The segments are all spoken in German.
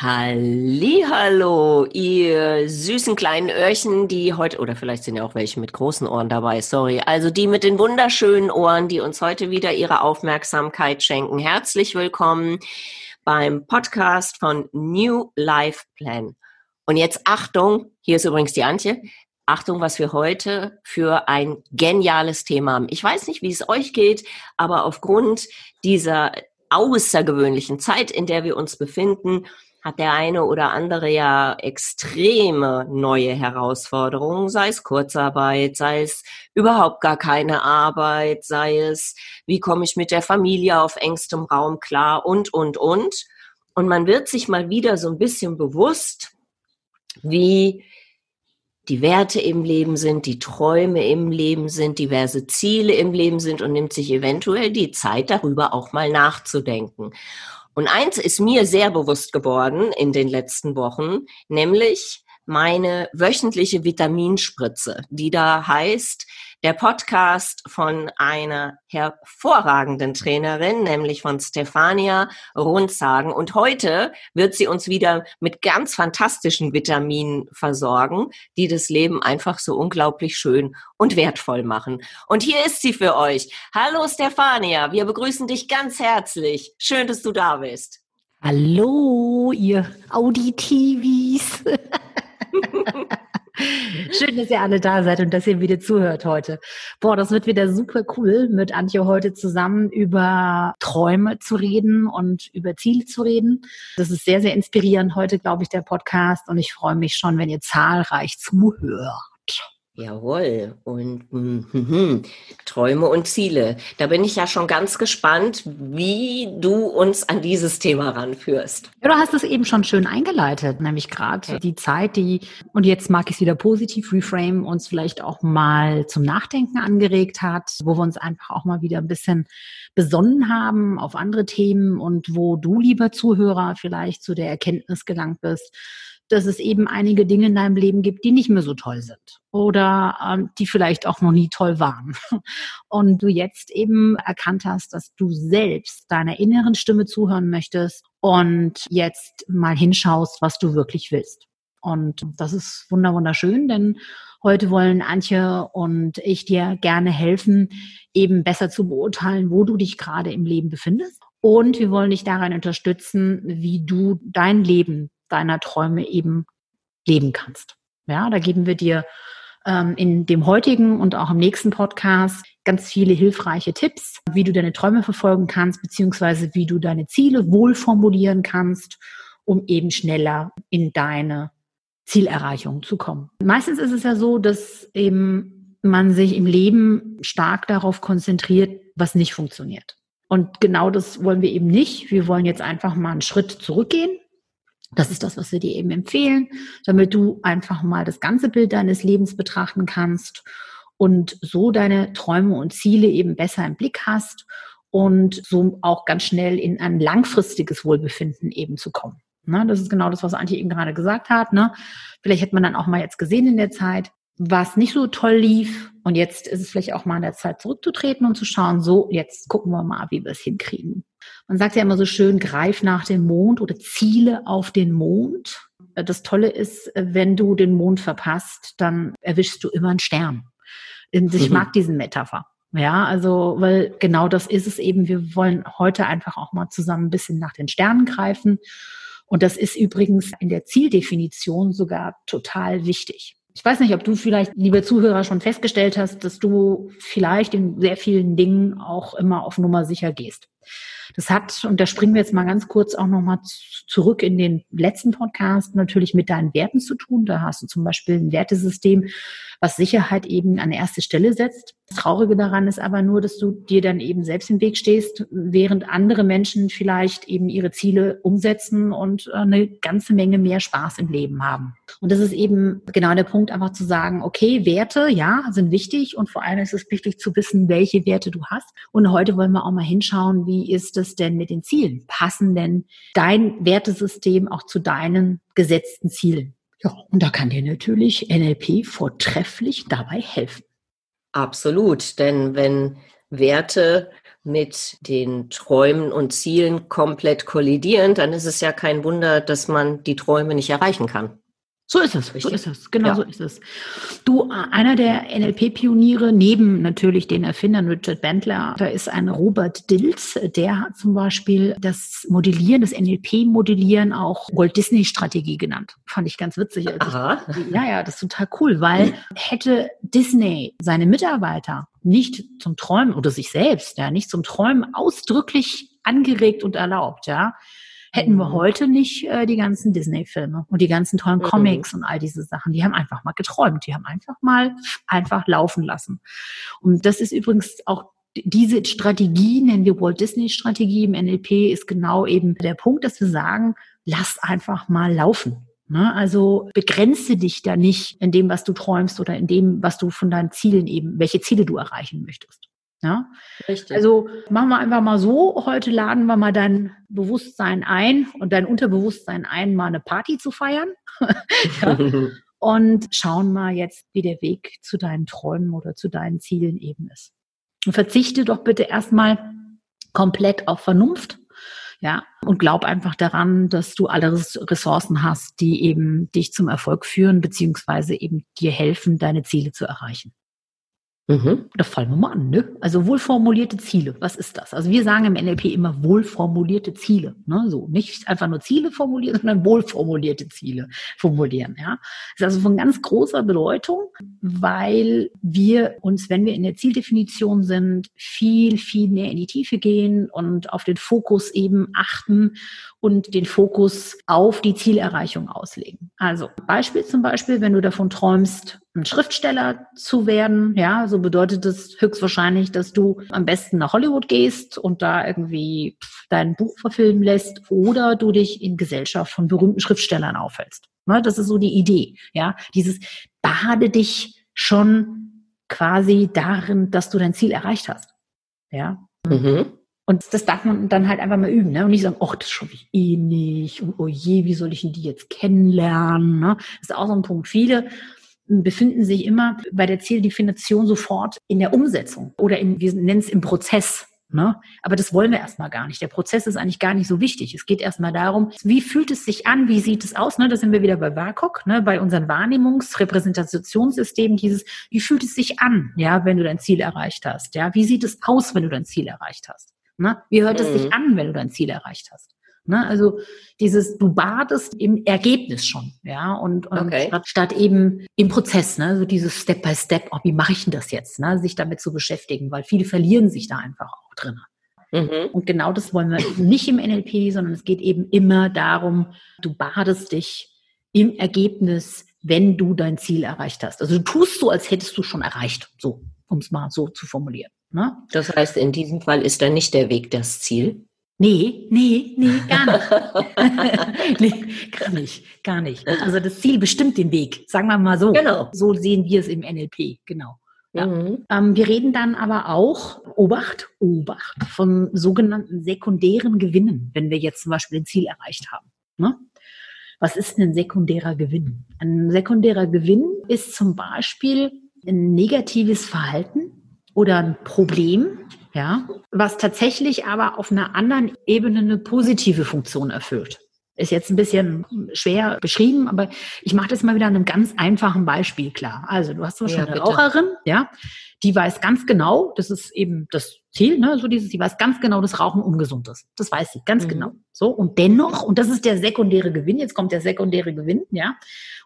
Hallo, ihr süßen kleinen Öhrchen, die heute, oder vielleicht sind ja auch welche mit großen Ohren dabei, sorry. Also die mit den wunderschönen Ohren, die uns heute wieder ihre Aufmerksamkeit schenken. Herzlich willkommen beim Podcast von New Life Plan. Und jetzt Achtung, hier ist übrigens die Antje. Achtung, was wir heute für ein geniales Thema haben. Ich weiß nicht, wie es euch geht, aber aufgrund dieser außergewöhnlichen Zeit, in der wir uns befinden, hat der eine oder andere ja extreme neue Herausforderungen, sei es Kurzarbeit, sei es überhaupt gar keine Arbeit, sei es, wie komme ich mit der Familie auf engstem Raum klar und, und, und. Und man wird sich mal wieder so ein bisschen bewusst, wie die Werte im Leben sind, die Träume im Leben sind, diverse Ziele im Leben sind und nimmt sich eventuell die Zeit darüber auch mal nachzudenken. Und eins ist mir sehr bewusst geworden in den letzten Wochen, nämlich meine wöchentliche Vitaminspritze, die da heißt, der Podcast von einer hervorragenden Trainerin, nämlich von Stefania Rundsagen. Und heute wird sie uns wieder mit ganz fantastischen Vitaminen versorgen, die das Leben einfach so unglaublich schön und wertvoll machen. Und hier ist sie für euch. Hallo Stefania, wir begrüßen dich ganz herzlich. Schön, dass du da bist. Hallo, ihr Auditivis. Schön, dass ihr alle da seid und dass ihr wieder zuhört heute. Boah, das wird wieder super cool, mit Antje heute zusammen über Träume zu reden und über Ziele zu reden. Das ist sehr, sehr inspirierend heute, glaube ich, der Podcast und ich freue mich schon, wenn ihr zahlreich zuhört. Jawohl. Und mm, Träume und Ziele. Da bin ich ja schon ganz gespannt, wie du uns an dieses Thema ranführst. Ja, du hast es eben schon schön eingeleitet, nämlich gerade die Zeit, die, und jetzt mag ich es wieder positiv reframe, uns vielleicht auch mal zum Nachdenken angeregt hat, wo wir uns einfach auch mal wieder ein bisschen besonnen haben auf andere Themen und wo du, lieber Zuhörer, vielleicht zu der Erkenntnis gelangt bist, dass es eben einige Dinge in deinem Leben gibt, die nicht mehr so toll sind oder ähm, die vielleicht auch noch nie toll waren. Und du jetzt eben erkannt hast, dass du selbst deiner inneren Stimme zuhören möchtest und jetzt mal hinschaust, was du wirklich willst. Und das ist wunderschön, denn heute wollen Antje und ich dir gerne helfen, eben besser zu beurteilen, wo du dich gerade im Leben befindest. Und wir wollen dich daran unterstützen, wie du dein Leben deiner Träume eben leben kannst. Ja, da geben wir dir ähm, in dem heutigen und auch im nächsten Podcast ganz viele hilfreiche Tipps, wie du deine Träume verfolgen kannst, beziehungsweise wie du deine Ziele wohl formulieren kannst, um eben schneller in deine Zielerreichung zu kommen. Meistens ist es ja so, dass eben man sich im Leben stark darauf konzentriert, was nicht funktioniert. Und genau das wollen wir eben nicht. Wir wollen jetzt einfach mal einen Schritt zurückgehen das ist das, was wir dir eben empfehlen, damit du einfach mal das ganze Bild deines Lebens betrachten kannst und so deine Träume und Ziele eben besser im Blick hast und so auch ganz schnell in ein langfristiges Wohlbefinden eben zu kommen. Ne, das ist genau das, was Antje eben gerade gesagt hat. Ne? Vielleicht hätte man dann auch mal jetzt gesehen in der Zeit, was nicht so toll lief. Und jetzt ist es vielleicht auch mal an der Zeit zurückzutreten und zu schauen, so, jetzt gucken wir mal, wie wir es hinkriegen. Man sagt ja immer so schön, greif nach dem Mond oder ziele auf den Mond. Das Tolle ist, wenn du den Mond verpasst, dann erwischst du immer einen Stern. Ich mhm. mag diesen Metapher. Ja, also, weil genau das ist es eben. Wir wollen heute einfach auch mal zusammen ein bisschen nach den Sternen greifen. Und das ist übrigens in der Zieldefinition sogar total wichtig. Ich weiß nicht, ob du vielleicht, liebe Zuhörer, schon festgestellt hast, dass du vielleicht in sehr vielen Dingen auch immer auf Nummer sicher gehst. Das hat, und da springen wir jetzt mal ganz kurz auch nochmal zurück in den letzten Podcast, natürlich mit deinen Werten zu tun. Da hast du zum Beispiel ein Wertesystem, was Sicherheit eben an erste Stelle setzt. Das Traurige daran ist aber nur, dass du dir dann eben selbst im Weg stehst, während andere Menschen vielleicht eben ihre Ziele umsetzen und äh, eine ganze Menge mehr Spaß im Leben haben. Und das ist eben genau der Punkt, einfach zu sagen, okay, Werte, ja, sind wichtig und vor allem ist es wichtig zu wissen, welche Werte du hast. Und heute wollen wir auch mal hinschauen, wie ist es denn mit den Zielen? Passen denn dein Wertesystem auch zu deinen gesetzten Zielen? Ja, und da kann dir natürlich NLP vortrefflich dabei helfen. Absolut, denn wenn Werte mit den Träumen und Zielen komplett kollidieren, dann ist es ja kein Wunder, dass man die Träume nicht erreichen kann. So ist es, Richtig? so ist es, genau ja. so ist es. Du, einer der NLP-Pioniere, neben natürlich den Erfindern Richard Bandler, da ist ein Robert Dills, der hat zum Beispiel das Modellieren, das NLP-Modellieren auch Walt Disney-Strategie genannt. Fand ich ganz witzig. Aha. Ich, ja, ja, das ist total cool, weil hätte Disney seine Mitarbeiter nicht zum Träumen oder sich selbst, ja, nicht zum Träumen ausdrücklich angeregt und erlaubt, ja, hätten wir mhm. heute nicht äh, die ganzen Disney-Filme und die ganzen tollen mhm. Comics und all diese Sachen. Die haben einfach mal geträumt. Die haben einfach mal einfach laufen lassen. Und das ist übrigens auch diese Strategie, nennen wir Walt Disney Strategie im NLP, ist genau eben der Punkt, dass wir sagen, lass einfach mal laufen. Ne? Also begrenze dich da nicht in dem, was du träumst oder in dem, was du von deinen Zielen eben, welche Ziele du erreichen möchtest. Ja? Richtig. Also machen wir einfach mal so, heute laden wir mal dein Bewusstsein ein und dein Unterbewusstsein ein, mal eine Party zu feiern. ja? Und schauen mal jetzt, wie der Weg zu deinen Träumen oder zu deinen Zielen eben ist. Und verzichte doch bitte erstmal komplett auf Vernunft. Ja, und glaub einfach daran, dass du alle Ressourcen hast, die eben dich zum Erfolg führen, beziehungsweise eben dir helfen, deine Ziele zu erreichen. Mhm. Da fallen wir mal an, ne? Also wohlformulierte Ziele, was ist das? Also wir sagen im NLP immer wohlformulierte Ziele, ne? So nicht einfach nur Ziele formulieren, sondern wohlformulierte Ziele formulieren, ja? Das ist also von ganz großer Bedeutung, weil wir uns, wenn wir in der Zieldefinition sind, viel, viel mehr in die Tiefe gehen und auf den Fokus eben achten und den Fokus auf die Zielerreichung auslegen. Also Beispiel zum Beispiel, wenn du davon träumst, ein Schriftsteller zu werden, ja, so bedeutet das höchstwahrscheinlich, dass du am besten nach Hollywood gehst und da irgendwie dein Buch verfilmen lässt oder du dich in Gesellschaft von berühmten Schriftstellern aufhältst. Ne, das ist so die Idee, ja, dieses bade dich schon quasi darin, dass du dein Ziel erreicht hast. Ja. Mhm. Und das darf man dann halt einfach mal üben, ne? Und nicht sagen, ach, das schaffe ich eh nicht. Und oh je, wie soll ich denn die jetzt kennenlernen? Ne? Das ist auch so ein Punkt. Viele befinden sich immer bei der Zieldefinition sofort in der Umsetzung oder in, wir nennen es im Prozess. Ne? Aber das wollen wir erstmal gar nicht. Der Prozess ist eigentlich gar nicht so wichtig. Es geht erstmal darum, wie fühlt es sich an, wie sieht es aus? Ne? Da sind wir wieder bei WAKOK, ne? bei unseren Wahrnehmungs-Repräsentationssystemen, dieses, wie fühlt es sich an, ja, wenn du dein Ziel erreicht hast? Ja, wie sieht es aus, wenn du dein Ziel erreicht hast? Ne? Wie hört es sich mhm. an, wenn du dein Ziel erreicht hast? Ne? Also dieses, du badest im Ergebnis schon, ja, und, und okay. statt, statt, eben im Prozess, ne, so dieses Step by Step, oh, wie mache ich denn das jetzt, ne, sich damit zu beschäftigen, weil viele verlieren sich da einfach auch drin. Mhm. Und genau das wollen wir nicht im NLP, sondern es geht eben immer darum, du badest dich im Ergebnis, wenn du dein Ziel erreicht hast. Also du tust so, als hättest du schon erreicht, so, um es mal so zu formulieren. Ne? Das heißt, in diesem Fall ist dann nicht der Weg das Ziel? Nee, nee, nee, gar nicht. nee, gar nicht, gar nicht. Also das Ziel bestimmt den Weg, sagen wir mal so. Genau. So sehen wir es im NLP, genau. Ja. Mhm. Ähm, wir reden dann aber auch, Obacht, Obacht, von sogenannten sekundären Gewinnen, wenn wir jetzt zum Beispiel ein Ziel erreicht haben. Ne? Was ist ein sekundärer Gewinn? Ein sekundärer Gewinn ist zum Beispiel ein negatives Verhalten, oder ein Problem, ja, was tatsächlich aber auf einer anderen Ebene eine positive Funktion erfüllt. Ist jetzt ein bisschen schwer beschrieben, aber ich mache das mal wieder an einem ganz einfachen Beispiel klar. Also du hast zum Beispiel ja, eine Raucherin, ja, die weiß ganz genau, das ist eben das Ziel, ne, so dieses, sie weiß ganz genau, dass Rauchen ungesund ist. Das weiß sie ganz mhm. genau. So und dennoch, und das ist der sekundäre Gewinn. Jetzt kommt der sekundäre Gewinn, ja,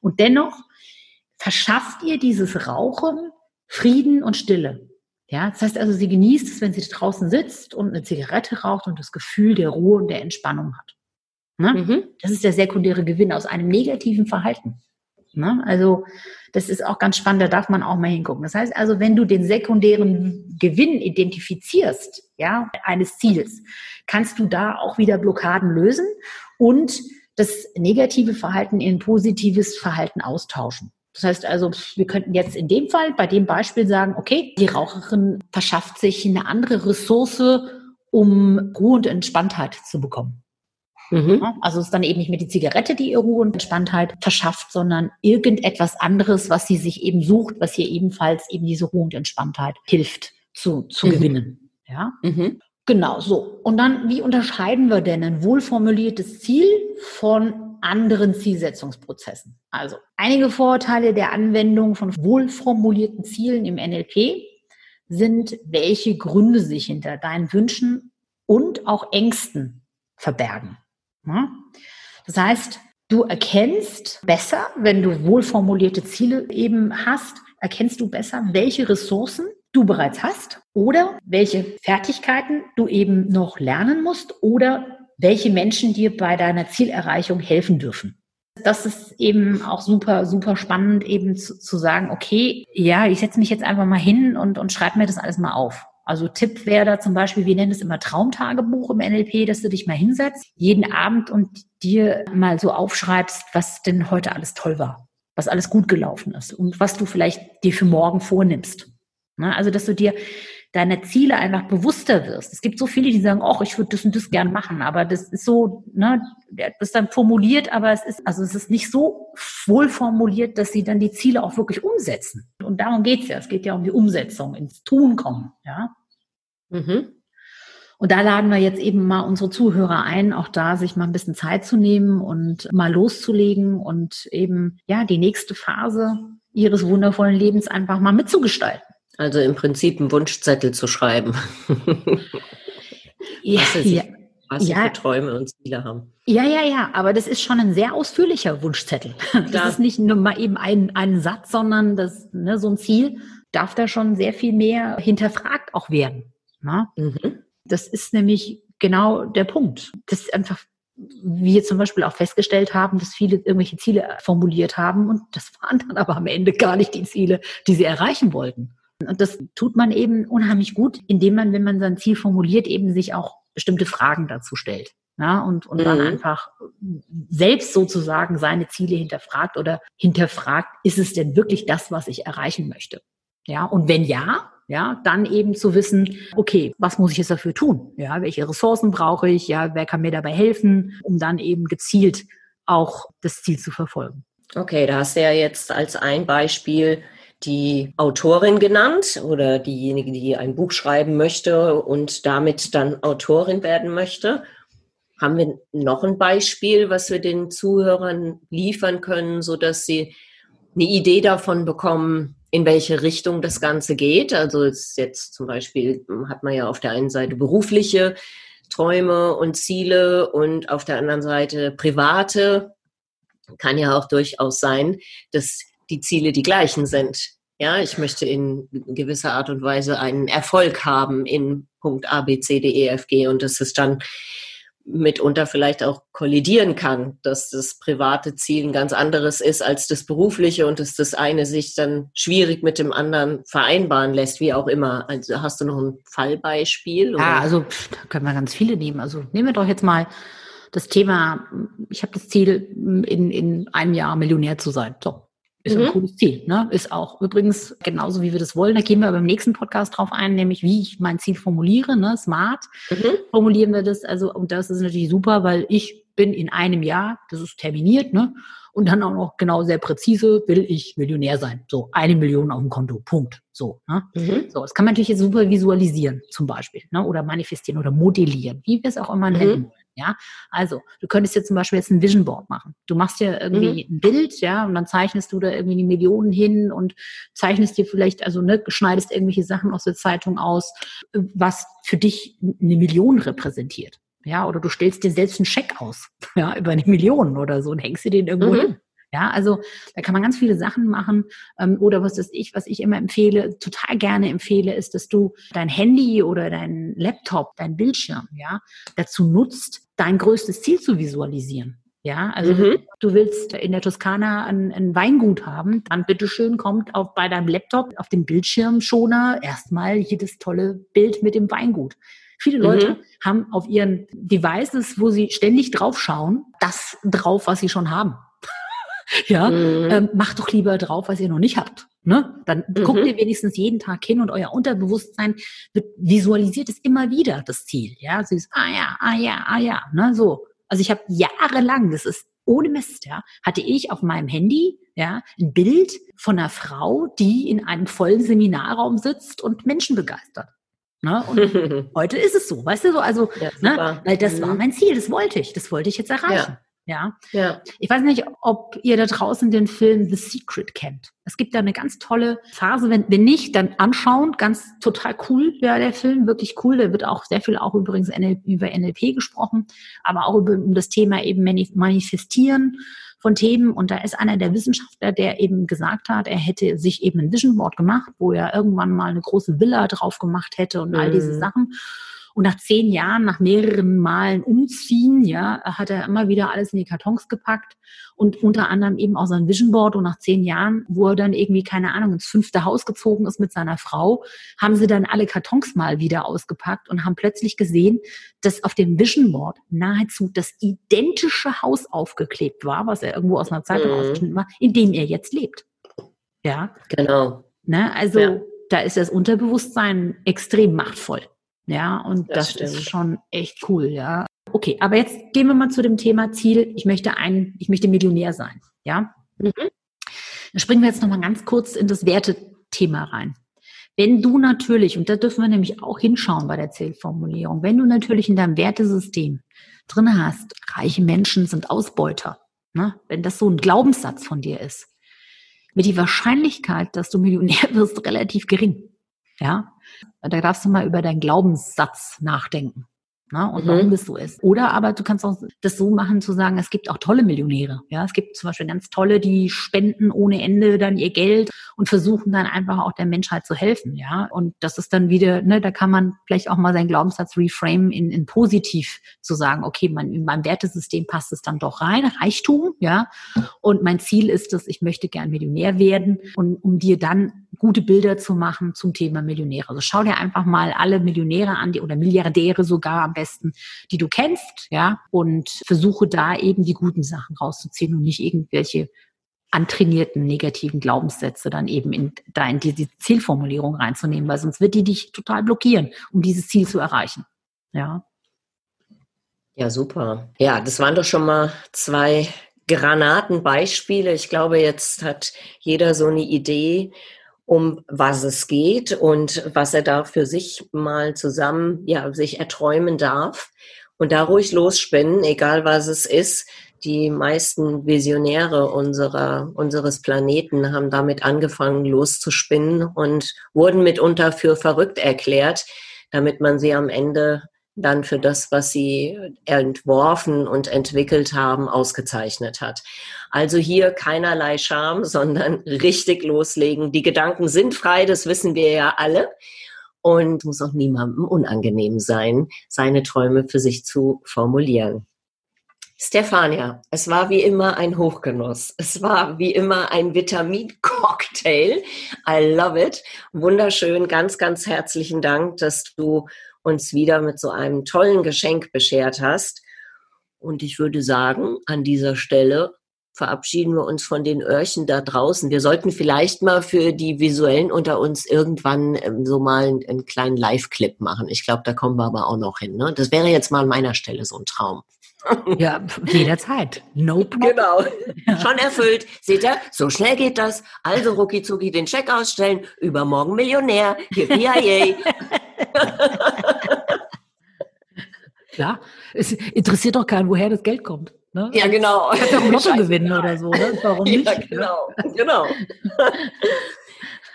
und dennoch verschafft ihr dieses Rauchen Frieden und Stille. Ja, das heißt also, sie genießt es, wenn sie draußen sitzt und eine Zigarette raucht und das Gefühl der Ruhe und der Entspannung hat. Ne? Mhm. Das ist der sekundäre Gewinn aus einem negativen Verhalten. Ne? Also das ist auch ganz spannend, da darf man auch mal hingucken. Das heißt also, wenn du den sekundären Gewinn identifizierst, ja, eines Ziels, kannst du da auch wieder Blockaden lösen und das negative Verhalten in positives Verhalten austauschen. Das heißt also, wir könnten jetzt in dem Fall bei dem Beispiel sagen, okay, die Raucherin verschafft sich eine andere Ressource, um Ruhe und Entspanntheit zu bekommen. Mhm. Also es ist dann eben nicht mehr die Zigarette, die ihr Ruhe und Entspanntheit verschafft, sondern irgendetwas anderes, was sie sich eben sucht, was ihr ebenfalls eben diese Ruhe und Entspanntheit hilft zu, zu mhm. gewinnen. Ja. Mhm. Genau so. Und dann, wie unterscheiden wir denn ein wohlformuliertes Ziel von anderen Zielsetzungsprozessen? Also einige Vorteile der Anwendung von wohlformulierten Zielen im NLP sind, welche Gründe sich hinter deinen Wünschen und auch Ängsten verbergen. Das heißt, du erkennst besser, wenn du wohlformulierte Ziele eben hast, erkennst du besser, welche Ressourcen du bereits hast oder welche Fertigkeiten du eben noch lernen musst oder welche Menschen dir bei deiner Zielerreichung helfen dürfen. Das ist eben auch super, super spannend, eben zu, zu sagen, okay, ja, ich setze mich jetzt einfach mal hin und, und schreibe mir das alles mal auf. Also Tipp wäre da zum Beispiel, wir nennen es immer Traumtagebuch im NLP, dass du dich mal hinsetzt, jeden Abend und dir mal so aufschreibst, was denn heute alles toll war, was alles gut gelaufen ist und was du vielleicht dir für morgen vornimmst. Ne? Also, dass du dir deiner Ziele einfach bewusster wirst. Es gibt so viele, die sagen, oh, ich würde das und das gern machen, aber das ist so, ne, das ist dann formuliert, aber es ist, also es ist nicht so wohl formuliert, dass sie dann die Ziele auch wirklich umsetzen. Und darum geht's ja. Es geht ja um die Umsetzung, ins Tun kommen, ja. Mhm. Und da laden wir jetzt eben mal unsere Zuhörer ein, auch da sich mal ein bisschen Zeit zu nehmen und mal loszulegen und eben, ja, die nächste Phase ihres wundervollen Lebens einfach mal mitzugestalten. Also im Prinzip einen Wunschzettel zu schreiben. ja, was sie, ja, was ja. für Träume und Ziele haben. Ja, ja, ja, aber das ist schon ein sehr ausführlicher Wunschzettel. Das ja. ist nicht nur mal eben ein, ein Satz, sondern das, ne, so ein Ziel darf da schon sehr viel mehr hinterfragt auch werden. Ne? Mhm. Das ist nämlich genau der Punkt. Das ist einfach wir zum Beispiel auch festgestellt haben, dass viele irgendwelche Ziele formuliert haben und das waren dann aber am Ende gar nicht die Ziele, die sie erreichen wollten. Und das tut man eben unheimlich gut, indem man, wenn man sein Ziel formuliert, eben sich auch bestimmte Fragen dazu stellt. Ja, und, und mhm. dann einfach selbst sozusagen seine Ziele hinterfragt oder hinterfragt, ist es denn wirklich das, was ich erreichen möchte? Ja, und wenn ja, ja, dann eben zu wissen, okay, was muss ich jetzt dafür tun? Ja, welche Ressourcen brauche ich? Ja, wer kann mir dabei helfen, um dann eben gezielt auch das Ziel zu verfolgen? Okay, da hast du ja jetzt als ein Beispiel die Autorin genannt oder diejenige, die ein Buch schreiben möchte und damit dann Autorin werden möchte. Haben wir noch ein Beispiel, was wir den Zuhörern liefern können, so dass sie eine Idee davon bekommen, in welche Richtung das Ganze geht? Also jetzt zum Beispiel hat man ja auf der einen Seite berufliche Träume und Ziele und auf der anderen Seite private. Kann ja auch durchaus sein, dass die Ziele die gleichen sind. Ja, ich möchte in gewisser Art und Weise einen Erfolg haben in Punkt A, B, C, D, E, F, G und dass es dann mitunter vielleicht auch kollidieren kann, dass das private Ziel ein ganz anderes ist als das berufliche und dass das eine sich dann schwierig mit dem anderen vereinbaren lässt, wie auch immer. Also hast du noch ein Fallbeispiel? Oder? Ja, also da können wir ganz viele nehmen. Also nehmen wir doch jetzt mal das Thema, ich habe das Ziel, in, in einem Jahr Millionär zu sein. So. Ist mhm. ein cooles Ziel. Ne? Ist auch übrigens genauso, wie wir das wollen. Da gehen wir beim nächsten Podcast drauf ein, nämlich wie ich mein Ziel formuliere. Ne? Smart mhm. formulieren wir das. Also, und das ist natürlich super, weil ich bin in einem Jahr, das ist terminiert, ne? Und dann auch noch genau sehr präzise, will ich Millionär sein. So, eine Million auf dem Konto. Punkt. So, ne? Mhm. so, das kann man natürlich jetzt super visualisieren, zum Beispiel, ne? oder manifestieren oder modellieren, wie wir es auch immer mhm. nennen wollen. Ja, also du könntest jetzt zum Beispiel jetzt ein Vision Board machen. Du machst dir irgendwie mhm. ein Bild, ja, und dann zeichnest du da irgendwie die Millionen hin und zeichnest dir vielleicht, also ne, schneidest irgendwelche Sachen aus der Zeitung aus, was für dich eine Million repräsentiert. Ja, oder du stellst dir selbst einen Scheck aus, ja, über eine Million oder so und hängst dir den irgendwo mhm. hin. Ja, also da kann man ganz viele Sachen machen. Ähm, oder was ist ich, was ich immer empfehle, total gerne empfehle, ist, dass du dein Handy oder dein Laptop, dein Bildschirm, ja, dazu nutzt, dein größtes Ziel zu visualisieren. Ja, also mhm. du willst in der Toskana ein, ein, Weingut haben, dann bitteschön kommt auch bei deinem Laptop auf dem Bildschirmschoner erstmal jedes tolle Bild mit dem Weingut. Viele Leute mhm. haben auf ihren Devices, wo sie ständig draufschauen, das drauf, was sie schon haben. ja, mhm. ähm, macht doch lieber drauf, was ihr noch nicht habt. Ne? Dann mhm. guckt ihr wenigstens jeden Tag hin und euer Unterbewusstsein visualisiert es immer wieder, das Ziel. Ja, sie ist, ah ja, ah ja, ah ja, ne, so. Also ich habe jahrelang, das ist ohne Mist, ja, hatte ich auf meinem Handy ja ein Bild von einer Frau, die in einem vollen Seminarraum sitzt und Menschen begeistert. Ne? Und heute ist es so, weißt du so, also, ja, ne? weil das mhm. war mein Ziel, das wollte ich, das wollte ich jetzt erreichen. Ja. Ja. ja. Ich weiß nicht, ob ihr da draußen den Film The Secret kennt. Es gibt da eine ganz tolle Phase. Wenn, wenn nicht, dann anschauen. Ganz total cool, ja, der Film. Wirklich cool. Der wird auch sehr viel auch übrigens NLP, über NLP gesprochen, aber auch über um das Thema eben Manifestieren von Themen. Und da ist einer der Wissenschaftler, der eben gesagt hat, er hätte sich eben ein Vision Board gemacht, wo er irgendwann mal eine große Villa drauf gemacht hätte und mhm. all diese mhm. Sachen. Und nach zehn Jahren, nach mehreren Malen umziehen, ja, hat er immer wieder alles in die Kartons gepackt und unter anderem eben auch sein Vision Board. Und nach zehn Jahren, wo er dann irgendwie, keine Ahnung, ins fünfte Haus gezogen ist mit seiner Frau, haben sie dann alle Kartons mal wieder ausgepackt und haben plötzlich gesehen, dass auf dem Vision Board nahezu das identische Haus aufgeklebt war, was er irgendwo aus einer Zeitung mhm. ausgeschnitten war, in dem er jetzt lebt. Ja. Genau. Ne? Also, ja. da ist das Unterbewusstsein extrem machtvoll. Ja, und das, das ist schon echt cool, ja. Okay, aber jetzt gehen wir mal zu dem Thema Ziel. Ich möchte ein, ich möchte Millionär sein, ja. Mhm. Dann springen wir jetzt nochmal ganz kurz in das Wertethema rein. Wenn du natürlich, und da dürfen wir nämlich auch hinschauen bei der Zielformulierung, wenn du natürlich in deinem Wertesystem drin hast, reiche Menschen sind Ausbeuter, ne? wenn das so ein Glaubenssatz von dir ist, wird die Wahrscheinlichkeit, dass du Millionär wirst, relativ gering. Ja, da darfst du mal über deinen Glaubenssatz nachdenken. Ne, und mhm. warum das so ist. Oder aber du kannst auch das so machen, zu sagen, es gibt auch tolle Millionäre. Ja, es gibt zum Beispiel ganz tolle, die spenden ohne Ende dann ihr Geld und versuchen dann einfach auch der Menschheit zu helfen. Ja, und das ist dann wieder, ne, da kann man vielleicht auch mal seinen Glaubenssatz reframe in, in positiv zu sagen, okay, mein, in meinem Wertesystem passt es dann doch rein, Reichtum, ja. Und mein Ziel ist es, ich möchte gern Millionär werden und um dir dann gute Bilder zu machen zum Thema Millionäre. Also schau dir einfach mal alle Millionäre an, die, oder Milliardäre sogar am besten, die du kennst, ja, und versuche da eben die guten Sachen rauszuziehen und nicht irgendwelche antrainierten negativen Glaubenssätze dann eben in, da in diese Zielformulierung reinzunehmen, weil sonst wird die dich total blockieren, um dieses Ziel zu erreichen. Ja. Ja, super. Ja, das waren doch schon mal zwei Granatenbeispiele. Ich glaube, jetzt hat jeder so eine Idee, um was es geht und was er da für sich mal zusammen, ja, sich erträumen darf. Und da ruhig losspinnen, egal was es ist. Die meisten Visionäre unserer, unseres Planeten haben damit angefangen loszuspinnen und wurden mitunter für verrückt erklärt, damit man sie am Ende dann für das, was sie entworfen und entwickelt haben, ausgezeichnet hat. Also hier keinerlei Scham, sondern richtig loslegen. Die Gedanken sind frei, das wissen wir ja alle. Und muss auch niemandem unangenehm sein, seine Träume für sich zu formulieren. Stefania, es war wie immer ein Hochgenuss. Es war wie immer ein Vitamin-Cocktail. I love it. Wunderschön. Ganz, ganz herzlichen Dank, dass du uns wieder mit so einem tollen Geschenk beschert hast. Und ich würde sagen, an dieser Stelle verabschieden wir uns von den Öhrchen da draußen. Wir sollten vielleicht mal für die Visuellen unter uns irgendwann ähm, so mal einen, einen kleinen Live-Clip machen. Ich glaube, da kommen wir aber auch noch hin. Ne? Das wäre jetzt mal an meiner Stelle so ein Traum. Ja, jederzeit. No problem. Genau. Schon erfüllt. Seht ihr, so schnell geht das. Also rucki zucki den Check ausstellen. Übermorgen Millionär. Yippie Klar. Es interessiert doch keinen, woher das Geld kommt. Ne? Ja, genau. Ich kann doch Lotto gewinnen oder so. Ne? Warum nicht? Ja, genau. genau.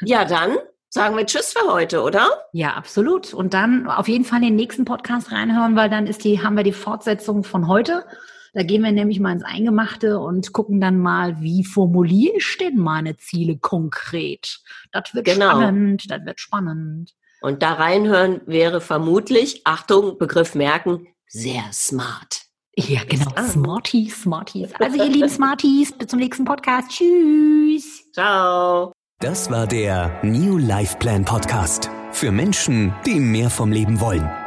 ja, dann sagen wir Tschüss für heute, oder? Ja, absolut. Und dann auf jeden Fall den nächsten Podcast reinhören, weil dann ist die, haben wir die Fortsetzung von heute. Da gehen wir nämlich mal ins Eingemachte und gucken dann mal, wie formuliere ich denn meine Ziele konkret? Das wird genau. spannend, das wird spannend. Und da reinhören wäre vermutlich, Achtung, Begriff merken, sehr smart. Ja, genau. Smarties, Smarties. Also ihr lieben Smarties, bis zum nächsten Podcast. Tschüss. Ciao. Das war der New Life Plan Podcast. Für Menschen, die mehr vom Leben wollen.